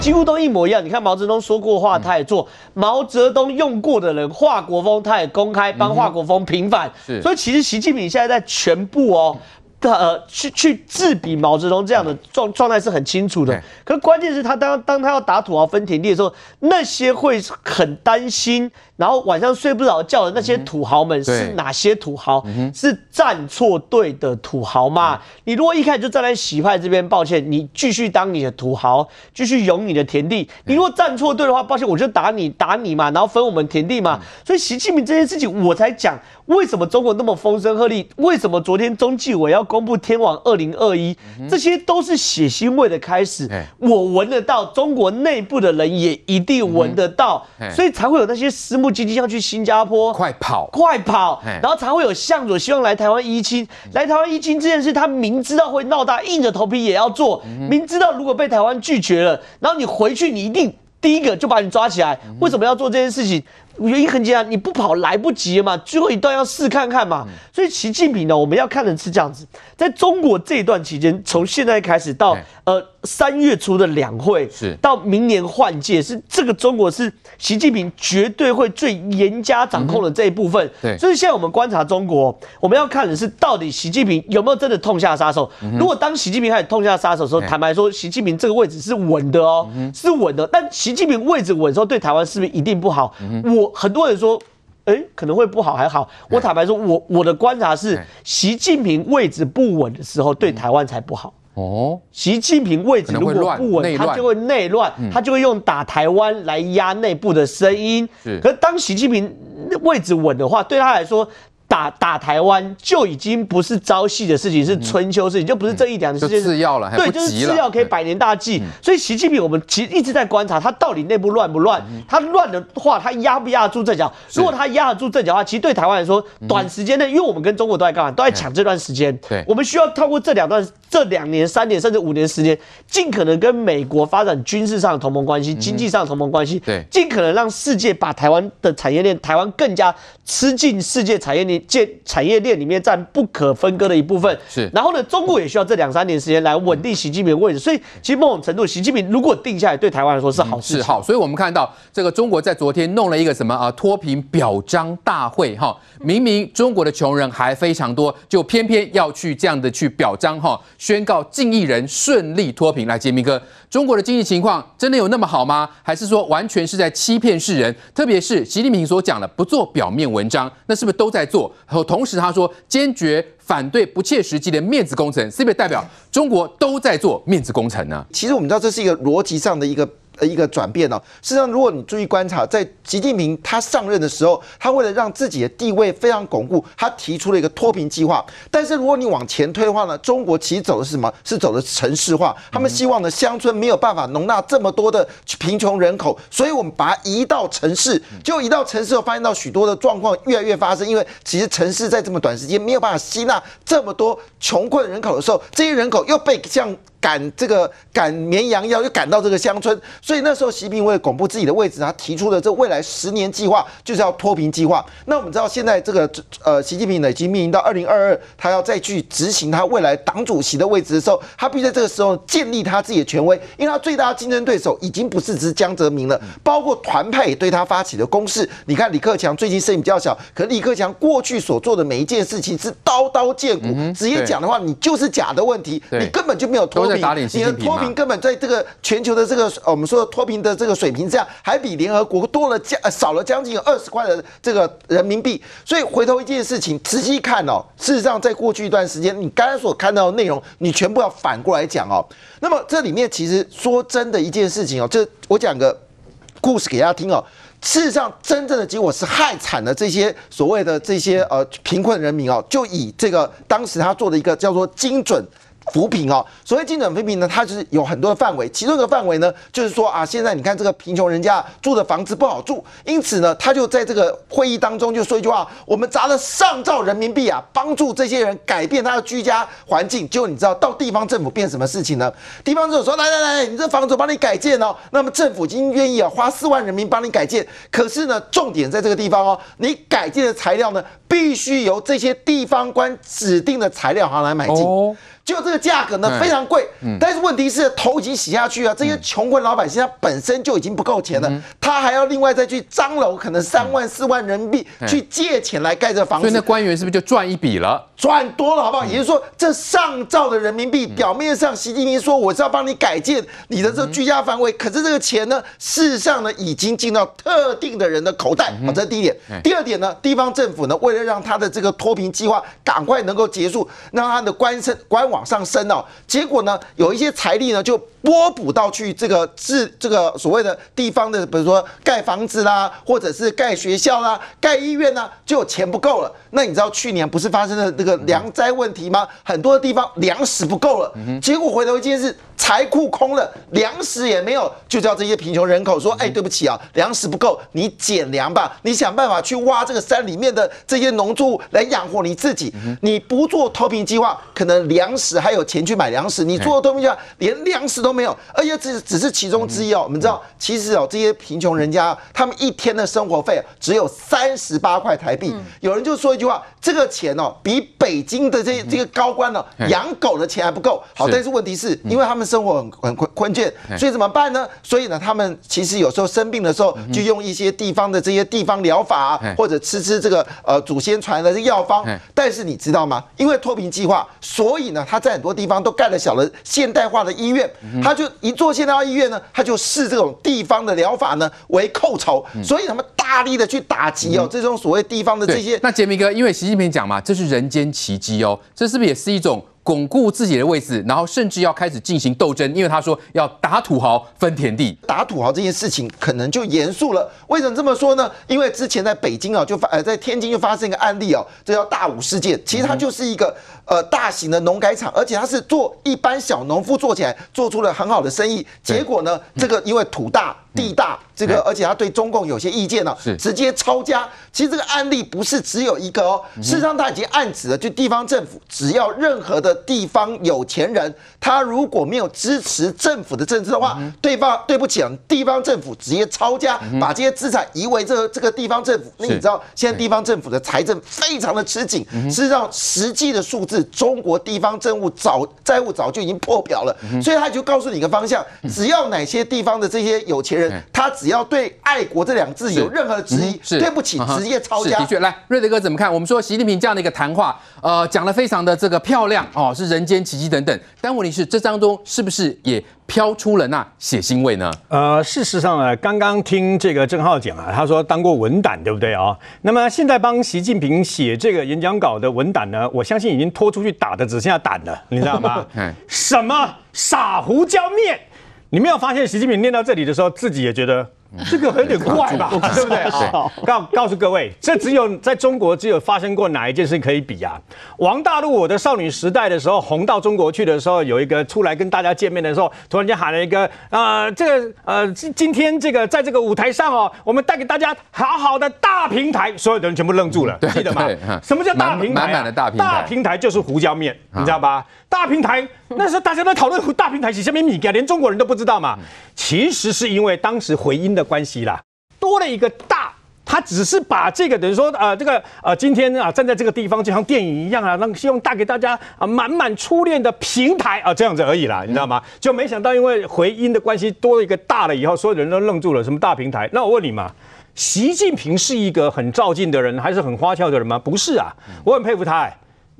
几乎都一模一样。你看毛泽东说过话，他也做；毛泽东用过的人，华国锋他也公开帮华国锋平反。所以其实习近平现在在全部哦。呃，去去自比毛泽东这样的状状态是很清楚的，可是关键是他当当他要打土豪分田地的时候，那些会很担心，然后晚上睡不着觉的那些土豪们是哪些土豪？是站错队的土豪吗？你如果一开始就站在洗派这边，抱歉，你继续当你的土豪，继续拥你的田地。你如果站错队的话，抱歉，我就打你打你嘛，然后分我们田地嘛。所以习近平这件事情，我才讲为什么中国那么风声鹤唳，为什么昨天中纪委要。公布天网二零二一，这些都是血腥味的开始。我闻得到，中国内部的人也一定闻得到，所以才会有那些私募基金要去新加坡，快跑，快跑，然后才会有向佐希望来台湾一亲，来台湾一亲这件事，他明知道会闹大，硬着头皮也要做，明知道如果被台湾拒绝了，然后你回去，你一定第一个就把你抓起来。为什么要做这件事情？原因很简单，你不跑来不及了嘛，最后一段要试看看嘛。所以习近平呢，我们要看的是这样子，在中国这一段期间，从现在开始到呃三月初的两会，是到明年换届，是这个中国是习近平绝对会最严加掌控的这一部分。对，所以现在我们观察中国，我们要看的是到底习近平有没有真的痛下杀手。如果当习近平开始痛下杀手的时候，坦白说，习近平这个位置是稳的哦，是稳的。但习近平位置稳的时候，对台湾是不是一定不好？我。很多人说，哎、欸，可能会不好，还好。我坦白说，我我的观察是，习近平位置不稳的时候，对台湾才不好。哦，习近平位置如果不稳，他就会内乱，他就会用打台湾来压内部的声音。可是当习近平位置稳的话，对他来说。打打台湾就已经不是朝夕的事情，是春秋事情，就不是这一两的事情。次要了，对，就是次要可以百年大计。所以习近平，我们其实一直在观察他到底内部乱不乱。他乱的话，他压不压得住阵脚？如果他压得住阵脚的话，其实对台湾来说，短时间内，因为我们跟中国都在干嘛？都在抢这段时间。对，我们需要透过这两段、这两年、三年甚至五年时间，尽可能跟美国发展军事上的同盟关系、经济上的同盟关系。对，尽可能让世界把台湾的产业链，台湾更加吃进世界产业链。建产业链里面占不可分割的一部分，是。然后呢，中国也需要这两三年时间来稳定习近平的位置。所以，其实某种程度，习近平如果定下来，对台湾来说是好事。是好。所以我们看到这个中国在昨天弄了一个什么啊脱贫表彰大会哈，明明中国的穷人还非常多，就偏偏要去这样的去表彰哈，宣告近亿人顺利脱贫。来，杰明哥，中国的经济情况真的有那么好吗？还是说完全是在欺骗世人？特别是习近平所讲的不做表面文章，那是不是都在做？同时，他说坚决反对不切实际的面子工程，是不是代表中国都在做面子工程呢？其实我们知道这是一个逻辑上的一个。的一个转变哦，事实上，如果你注意观察，在习近平他上任的时候，他为了让自己的地位非常巩固，他提出了一个脱贫计划。但是如果你往前推的话呢，中国其实走的是什么？是走的城市化。他们希望呢，乡村没有办法容纳这么多的贫穷人口，所以我们把它移到城市。就移到城市后，发现到许多的状况越来越发生，因为其实城市在这么短时间没有办法吸纳这么多穷困人口的时候，这些人口又被像。赶这个赶绵羊一样，又赶到这个乡村，所以那时候习近平为了巩固自己的位置，他提出了这未来十年计划，就是要脱贫计划。那我们知道现在这个呃，习近平呢已经面临到二零二二，他要再去执行他未来党主席的位置的时候，他必须在这个时候建立他自己的权威，因为他最大的竞争对手已经不是只是江泽民了，包括团派也对他发起的攻势。你看李克强最近声音比较小，可李克强过去所做的每一件事情是刀刀见骨，直接讲的话，你就是假的问题，你根本就没有脱。你的脱贫根本在这个全球的这个我们说的脱贫的这个水平这样，还比联合国多了将少了将近二十块的这个人民币。所以回头一件事情，仔细看哦，事实上在过去一段时间，你刚才所看到的内容，你全部要反过来讲哦。那么这里面其实说真的一件事情哦，这我讲个故事给大家听哦。事实上，真正的结果是害惨了这些所谓的这些呃贫困人民哦。就以这个当时他做的一个叫做精准。扶贫哦，所谓精准扶贫呢，它就是有很多的范围，其中一个范围呢，就是说啊，现在你看这个贫穷人家住的房子不好住，因此呢，他就在这个会议当中就说一句话：我们砸了上兆人民币啊，帮助这些人改变他的居家环境。结果你知道到地方政府变什么事情呢？地方政府说：来来来，你这房子帮你改建哦。那么政府已经愿意啊，花四万人民帮你改建。可是呢，重点在这个地方哦，你改建的材料呢，必须由这些地方官指定的材料行来买进。就这个价格呢非常贵。但是问题是头已经洗下去啊，这些穷困老百姓他本身就已经不够钱了，他还要另外再去张罗可能三万四万人民币去借钱来盖这房子。所以那官员是不是就赚一笔了？赚多了好不好？也就是说，这上兆的人民币，表面上习近平说我是要帮你改建你的这个居家范围，可是这个钱呢，事实上呢已经进到特定的人的口袋。好，这是第一点。第二点呢，地方政府呢为了让他的这个脱贫计划赶快能够结束，让他的官身官往上升哦，结果呢有一些财力呢就拨补到去这个治这个所谓的地方的，比如说盖房子啦，或者是盖学校啦、盖医院呢，就有钱不够了。那你知道去年不是发生了这个粮灾问题吗？很多的地方粮食不够了，结果回头一件事。财库空了，粮食也没有，就叫这些贫穷人口说：“哎，对不起啊，粮食不够，你减粮吧，你想办法去挖这个山里面的这些农作物来养活你自己。你不做脱贫计划，可能粮食还有钱去买粮食；你做脱贫计划，连粮食都没有，而且只只是其中之一哦。我们知道，其实哦，这些贫穷人家他们一天的生活费只有三十八块台币。有人就说一句话：这个钱哦，比北京的这这个高官呢养狗的钱还不够。好，但是问题是因为他们。生活很很困困倦，所以怎么办呢？所以呢，他们其实有时候生病的时候，就用一些地方的这些地方疗法啊，或者吃吃这个呃祖先传来的药方。但是你知道吗？因为脱贫计划，所以呢，他在很多地方都盖了小的现代化的医院。他就一做现代化医院呢，他就视这种地方的疗法呢为寇仇，所以他们大力的去打击哦这种所谓地方的这些。那杰明哥，因为习近平讲嘛，这是人间奇迹哦，这是不是也是一种？巩固自己的位置，然后甚至要开始进行斗争，因为他说要打土豪分田地。打土豪这件事情可能就严肃了。为什么这么说呢？因为之前在北京啊，就发呃在天津就发生一个案例哦，这叫大武事件。其实它就是一个呃大型的农改场，而且它是做一般小农夫做起来，做出了很好的生意。结果呢，这个因为土大。地大，这个而且他对中共有些意见呢，直接抄家。其实这个案例不是只有一个哦，事实上他已经暗指了，就地方政府只要任何的地方有钱人，他如果没有支持政府的政策的话，对方对不起啊，地方政府直接抄家，把这些资产移为这个这个地方政府。那你知道现在地方政府的财政非常的吃紧，事实上实际的数字，中国地方政务早债务早就已经破表了，所以他就告诉你一个方向，只要哪些地方的这些有钱人。他只要对爱国这两个字有任何的质疑，是对不起，职业抄家。的确，来瑞德哥怎么看？我们说习近平这样的一个谈话，呃，讲的非常的这个漂亮哦，是人间奇迹等等。但问题是，这当中是不是也飘出了那血腥味呢？呃，事实上呢，刚刚听这个郑浩讲啊，他说当过文胆，对不对啊、哦？那么现在帮习近平写这个演讲稿的文胆呢，我相信已经拖出去打的只剩下胆了，你知道吗？什么撒胡椒面？你没有发现习近平念到这里的时候，自己也觉得这个有点怪吧，对不对？告告诉各位，这只有在中国只有发生过哪一件事可以比啊？王大陆我的少女时代的时候红到中国去的时候，有一个出来跟大家见面的时候，突然间喊了一个呃，这个呃，今今天这个在这个舞台上哦，我们带给大家好好的大平台，所有的人全部愣住了，记得吗？什么叫大平台？满满的大平台，大平台就是胡椒面，你知道吧？大平台，那时候大家都讨论大平台是什么米给，连中国人都不知道嘛。其实是因为当时回音的关系啦，多了一个大，他只是把这个等于说呃这个呃今天啊站在这个地方就像电影一样啊，让希望带给大家啊满满初恋的平台啊这样子而已啦，你知道吗？就没想到因为回音的关系多了一个大了以后，所有人都愣住了，什么大平台？那我问你嘛，习近平是一个很照进的人，还是很花俏的人吗？不是啊，我很佩服他、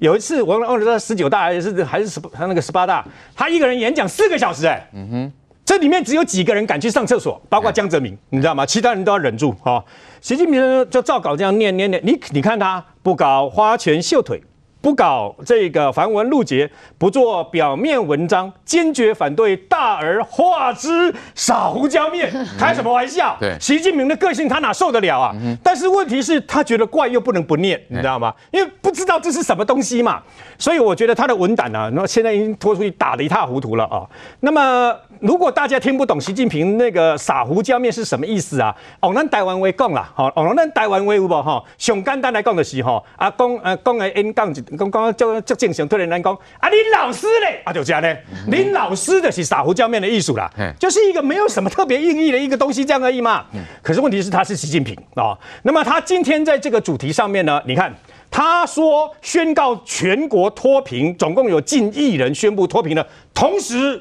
有一次，我忘了在十九大还是还是十他那个十八大，他一个人演讲四个小时，哎，嗯哼，这里面只有几个人敢去上厕所，包括江泽民，你知道吗？其他人都要忍住啊。习近平就照稿这样念念念，你你看他不搞花拳绣腿。不搞这个繁文缛节，不做表面文章，坚决反对大而化之撒胡椒面，开什么玩笑？对，习近平的个性他哪受得了啊？但是问题是，他觉得怪又不能不念，你知道吗？因为不知道这是什么东西嘛。所以我觉得他的文胆呢，那现在已经拖出去打得一塌糊涂了啊。那么如果大家听不懂习近平那个撒胡椒面是什么意思啊？哦，那台湾话讲啦，好，哦，那台湾话有无哈？上简单来讲就是哈，啊，讲啊讲个演讲就讲讲叫叫正常，突然来讲啊，你老师嘞，啊就这样呢，你老师的是撒胡椒面的艺术啦，就是一个没有什么特别意义的一个东西这样而已嘛。可是问题是他是习近平啊，那么他今天在这个主题上面呢，你看。他说宣告全国脱贫，总共有近亿人宣布脱贫了。同时，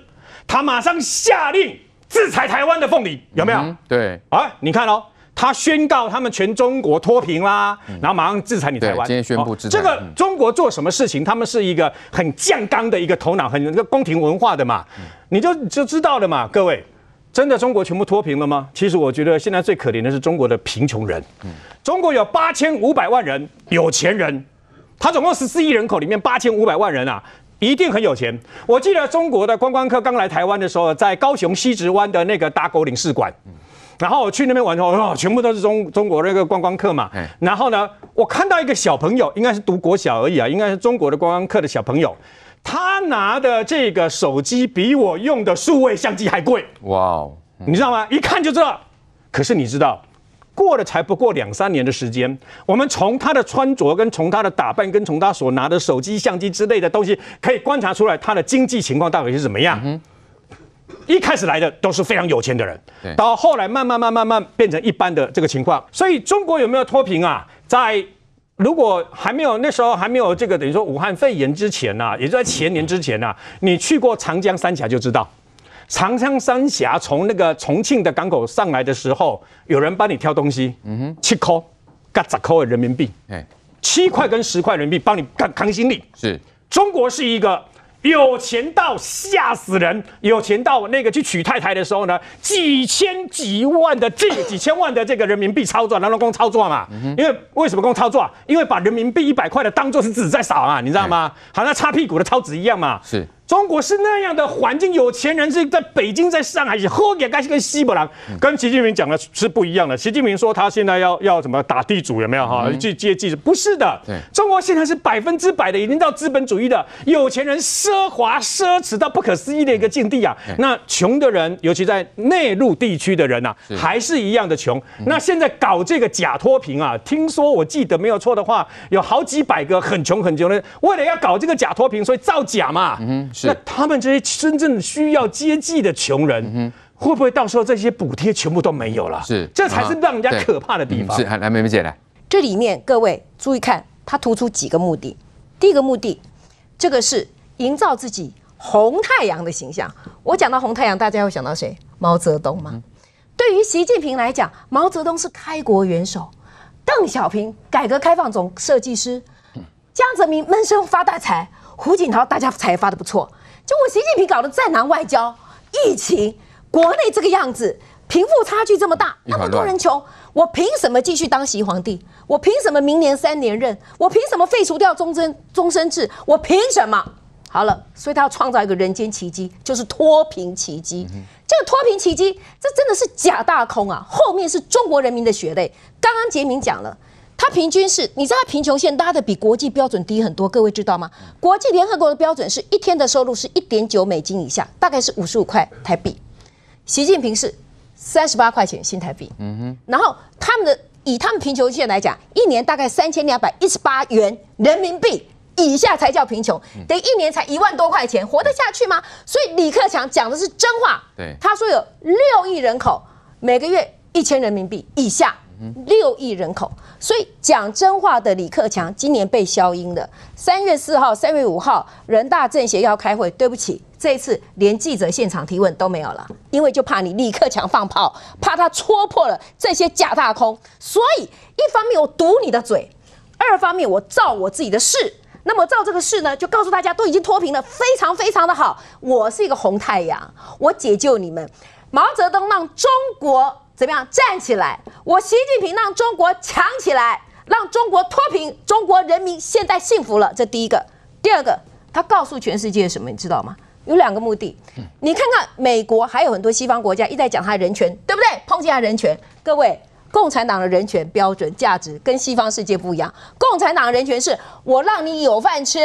他马上下令制裁台湾的凤梨，有没有？嗯、对啊，你看哦，他宣告他们全中国脱贫啦，然后马上制裁你台湾。今天宣布制裁、哦、这个中国做什么事情？他们是一个很酱缸的一个头脑，很一个宫廷文化的嘛，你就就知道了嘛，各位。真的中国全部脱贫了吗？其实我觉得现在最可怜的是中国的贫穷人。中国有八千五百万人有钱人，他总共十四亿人口里面八千五百万人啊，一定很有钱。我记得中国的观光客刚来台湾的时候，在高雄西直湾的那个打狗领事馆，然后我去那边玩的时候，全部都是中中国那个观光客嘛。然后呢，我看到一个小朋友，应该是读国小而已啊，应该是中国的观光客的小朋友。他拿的这个手机比我用的数位相机还贵，哇哦！你知道吗？一看就知道。可是你知道，过了才不过两三年的时间，我们从他的穿着、跟从他的打扮、跟从他所拿的手机相机之类的东西，可以观察出来他的经济情况到底是怎么样。嗯、一开始来的都是非常有钱的人，到后来慢慢、慢慢、慢慢变成一般的这个情况。所以中国有没有脱贫啊？在如果还没有那时候还没有这个等于说武汉肺炎之前呐、啊，也就在前年之前呐、啊，你去过长江三峡就知道，长江三峡从那个重庆的港口上来的时候，有人帮你挑东西，嗯哼，七块，嘎十块的人民币，哎，七块跟十块人民币帮你扛扛行李，是中国是一个。有钱到吓死人！有钱到那个去娶太太的时候呢，几千几万的这个几千万的这个人民币操作，然后共操作嘛。因为为什么共操作？因为把人民币一百块的当做是纸在扫啊，你知道吗？好像擦屁股的钞纸一样嘛。是。中国是那样的环境，有钱人是在北京、在上海，喝也该是跟西伯朗，跟习近平讲的是不一样的。习近平说他现在要要什么打地主，有没有哈？去接济，不是的。中国现在是百分之百的已经到资本主义的有钱人奢华奢侈到不可思议的一个境地啊。那穷的人，尤其在内陆地区的人呐、啊，还是一样的穷。那现在搞这个假脱贫啊，听说我记得没有错的话，有好几百个很穷很穷的人，为了要搞这个假脱贫，所以造假嘛。那他们这些真正需要接济的穷人，嗯、会不会到时候这些补贴全部都没有了？是，这才是让人家可怕的地方。嗯、是，来，梅梅姐来。这里面各位注意看，他突出几个目的。第一个目的，这个是营造自己红太阳的形象。我讲到红太阳，大家会想到谁？毛泽东吗？嗯、对于习近平来讲，毛泽东是开国元首，邓小平改革开放总设计师，江泽民闷声发大财，胡锦涛大家才发的不错。就我习近平搞的战狼外交，疫情，国内这个样子，贫富差距这么大，那么多人穷，我凭什么继续当习皇帝？我凭什么明年三连任？我凭什么废除掉终身终身制？我凭什么？好了，所以他要创造一个人间奇迹，就是脱贫奇迹。嗯、这个脱贫奇迹，这真的是假大空啊！后面是中国人民的血泪。刚刚杰明讲了。它平均是，你知道它贫穷线拉的比国际标准低很多，各位知道吗？国际联合国的标准是一天的收入是一点九美金以下，大概是五十五块台币。习近平是三十八块钱新台币，嗯哼。然后他们的以他们贫穷线来讲，一年大概三千两百一十八元人民币以下才叫贫穷，等于一年才一万多块钱，活得下去吗？所以李克强讲的是真话，对，他说有六亿人口，每个月一千人民币以下。六亿人口，所以讲真话的李克强今年被消音了。三月四号、三月五号，人大政协要开会，对不起，这一次连记者现场提问都没有了，因为就怕你李克强放炮，怕他戳破了这些假大空。所以一方面我堵你的嘴，二方面我照我自己的事。那么照这个事呢，就告诉大家都已经脱贫了，非常非常的好。我是一个红太阳，我解救你们。毛泽东让中国。怎么样站起来？我习近平让中国强起来，让中国脱贫，中国人民现在幸福了。这第一个，第二个，他告诉全世界什么？你知道吗？有两个目的。你看看美国，还有很多西方国家一再讲他人权，对不对？抨击他人权。各位，共产党的人权标准价值跟西方世界不一样。共产党的人权是我让你有饭吃，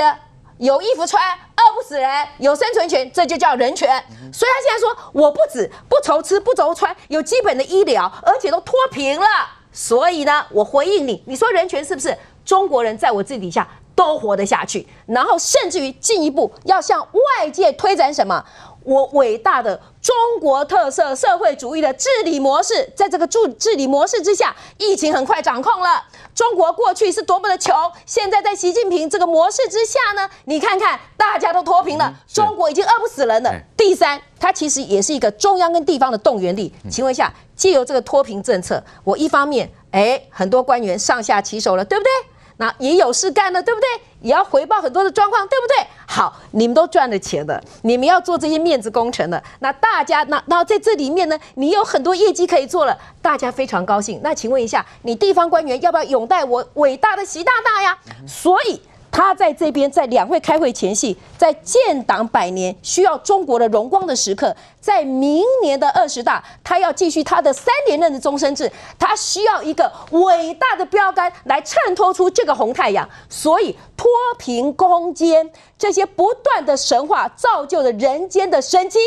有衣服穿，饿不死人，有生存权，这就叫人权。所以他现在说，我不止不愁吃不愁穿，有基本的医疗，而且都脱贫了。所以呢，我回应你，你说人权是不是？中国人在我自己底下都活得下去，然后甚至于进一步要向外界推展什么？我伟大的中国特色社会主义的治理模式，在这个治治理模式之下，疫情很快掌控了。中国过去是多么的穷，现在在习近平这个模式之下呢？你看看，大家都脱贫了，中国已经饿不死人了。第三，它其实也是一个中央跟地方的动员力。请问一下，借由这个脱贫政策，我一方面，哎，很多官员上下其手了，对不对？那也有事干了，对不对？也要回报很多的状况，对不对？好，你们都赚了钱了，你们要做这些面子工程了。那大家，那那在这里面呢，你有很多业绩可以做了，大家非常高兴。那请问一下，你地方官员要不要拥戴我伟大的习大大呀？所以。他在这边，在两会开会前夕，在建党百年需要中国的荣光的时刻，在明年的二十大，他要继续他的三连任的终身制，他需要一个伟大的标杆来衬托出这个红太阳。所以脱贫攻坚这些不断的神话造就了人间的神机，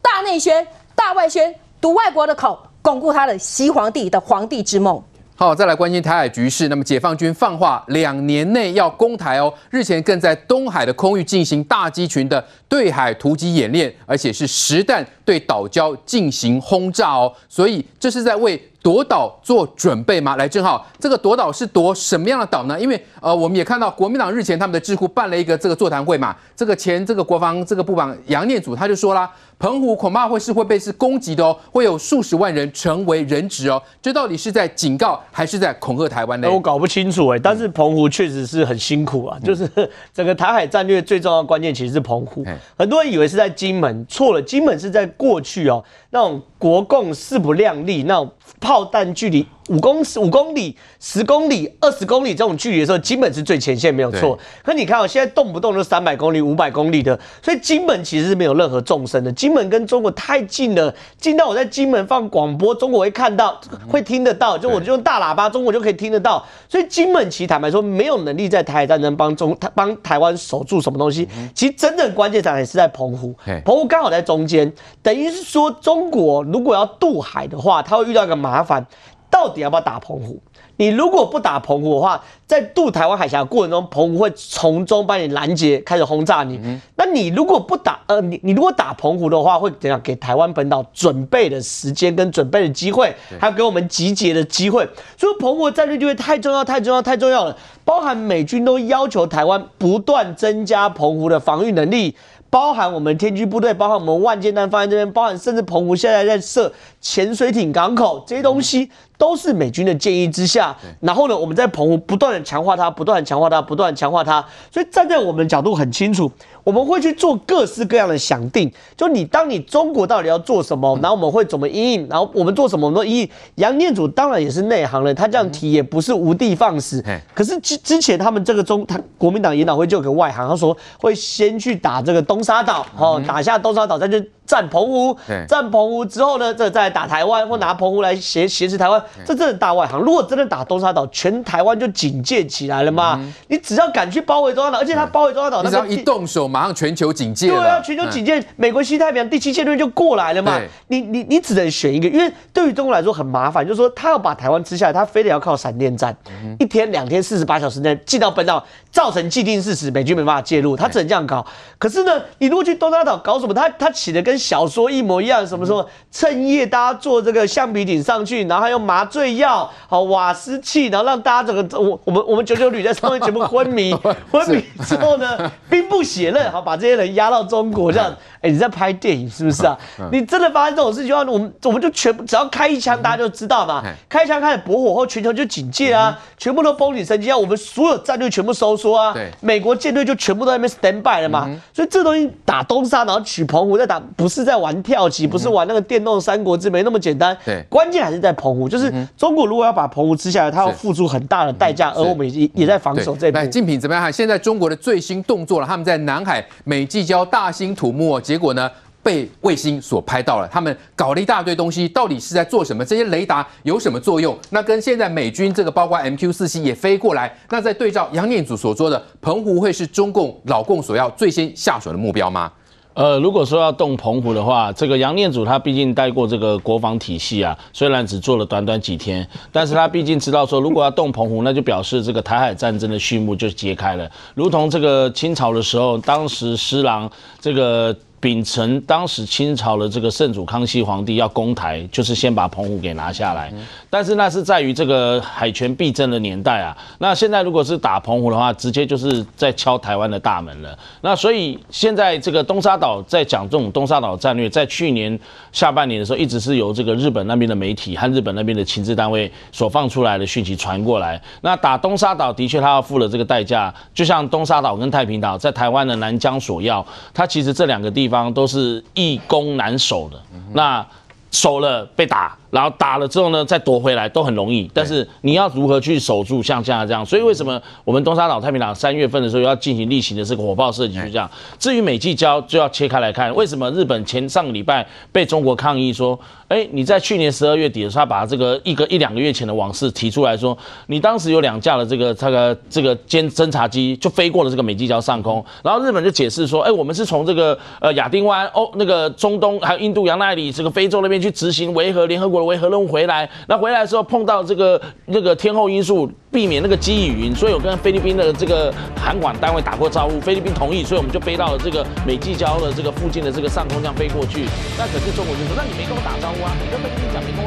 大内宣、大外宣，堵外国的口，巩固他的习皇帝的皇帝之梦。好，再来关心台海局势。那么，解放军放话两年内要攻台哦。日前更在东海的空域进行大机群的对海突击演练，而且是实弹对岛礁进行轰炸哦。所以这是在为夺岛做准备吗？来，正好这个夺岛是夺什么样的岛呢？因为呃，我们也看到国民党日前他们的智库办了一个这个座谈会嘛。这个前这个国防这个部长杨念祖他就说啦，澎湖恐怕会是会被是攻击的哦，会有数十万人成为人质哦。这到底是在警告还是在恐吓台湾呢？我搞不清楚哎。但是澎湖确实是很辛苦啊，就是整个台海战略最重要的关键其实是澎湖。很多人以为是在金门，错了，金门是在过去哦，那种国共势不量力那种。炮弹距离五公尺、五公里、十公里、二十公里这种距离的时候，金门是最前线，没有错。可你看，我现在动不动就三百公里、五百公里的，所以金门其实是没有任何纵深的。金门跟中国太近了，近到我在金门放广播，中国会看到、会听得到，就我就用大喇叭，中国就可以听得到。所以金门其实坦白说，没有能力在台海战争帮中帮台湾守住什么东西。其实真正关键场还是在澎湖，澎湖刚好在中间，等于是说中国如果要渡海的话，他会遇到一个麻烦。到底要不要打澎湖？你如果不打澎湖的话，在渡台湾海峡的过程中，澎湖会从中把你拦截，开始轰炸你。嗯、那你如果不打，呃，你你如果打澎湖的话，会怎样？给台湾本岛准备的时间跟准备的机会，还有给我们集结的机会。所以澎湖的战略就会太重要，太重要，太重要了。包含美军都要求台湾不断增加澎湖的防御能力。包含我们天军部队，包含我们万箭弹放在这边，包含甚至澎湖现在在设潜水艇港口，这些东西都是美军的建议之下。然后呢，我们在澎湖不断的强化它，不断强化它，不断强化它。所以站在我们的角度很清楚，我们会去做各式各样的想定。就你当你中国到底要做什么，然后我们会怎么因应，然后我们做什么，我们都因应。杨念祖当然也是内行人，他这样提也不是无的放矢。可是之之前他们这个中，他国民党研讨会就有个外行，他说会先去打这个东。沙岛，哦，打下东沙岛，再去占澎湖，占澎湖之后呢，这再打台湾，或拿澎湖来挟挟持台湾，这真的大外行。如果真的打东沙岛，全台湾就警戒起来了嘛？你只要敢去包围东沙岛，而且他包围东沙岛，你只要一动手，马上全球警戒。对啊，全球警戒，美国西太平洋第七舰队就过来了嘛？你你你只能选一个，因为对于中国来说很麻烦，就是说他要把台湾吃下来，他非得要靠闪电战，一天两天四十八小时内进到本岛，造成既定事实，美军没办法介入，他只能这样搞。可是呢，你如果去东沙岛搞什么？他他起的跟小说一模一样，什么什么趁夜大家坐这个橡皮艇上去，然后还用麻醉药、好瓦斯气，然后让大家整个我我们我们九九旅在上面全部昏迷，昏迷之后呢，兵不血刃，好把这些人押到中国这样。哎，你在拍电影是不是啊？你真的发生这种事情的话，我们我们就全部只要开一枪，大家就知道嘛。开一枪开始驳火后，全球就警戒啊，全部都封你神经啊，我们所有战略全部收缩啊。美国舰队就全部都在那边 stand by 了嘛。所以这东西打东沙，然后取澎湖再打，不是在玩跳棋，不是玩那个电动三国志，没那么简单。对，关键还是在澎湖，就是中国如果要把澎湖吃下来，它要付出很大的代价，而我们也也在防守这一步。竞品怎么样？现在中国的最新动作了，他们在南海美济礁大兴土木，结果呢？被卫星所拍到了。他们搞了一大堆东西，到底是在做什么？这些雷达有什么作用？那跟现在美军这个包括 MQ 四七也飞过来，那在对照杨念祖所说的，澎湖会是中共老共所要最先下手的目标吗？呃，如果说要动澎湖的话，这个杨念祖他毕竟带过这个国防体系啊，虽然只做了短短几天，但是他毕竟知道说，如果要动澎湖，那就表示这个台海战争的序幕就揭开了，如同这个清朝的时候，当时施琅这个。秉承当时清朝的这个圣祖康熙皇帝要攻台，就是先把澎湖给拿下来。但是那是在于这个海权必争的年代啊。那现在如果是打澎湖的话，直接就是在敲台湾的大门了。那所以现在这个东沙岛在讲这种东沙岛战略，在去年下半年的时候，一直是由这个日本那边的媒体和日本那边的情治单位所放出来的讯息传过来。那打东沙岛的确他要付了这个代价，就像东沙岛跟太平岛在台湾的南疆索要，他其实这两个地。地方都是易攻难守的，那守了被打。然后打了之后呢，再夺回来都很容易，但是你要如何去守住像现在这样？所以为什么我们东沙岛、太平岛三月份的时候要进行例行的这个火炮射击？就这样。至于美济礁，就要切开来看，为什么日本前上个礼拜被中国抗议说，哎，你在去年十二月底的时候，他把这个一个一两个月前的往事提出来说，你当时有两架的这个这个这个监侦察机就飞过了这个美济礁上空，然后日本就解释说，哎，我们是从这个呃亚丁湾哦那个中东还有印度洋那里这个非洲那边去执行维和联合国的维和任务回来，那回来的时候碰到这个那个天候因素，避免那个积雨云，所以我跟菲律宾的这个航管单位打过招呼，菲律宾同意，所以我们就飞到了这个美济礁的这个附近的这个上空这样飞过去。那可是中国就说，那你没跟我打招呼啊？你根本跟你讲没跟我。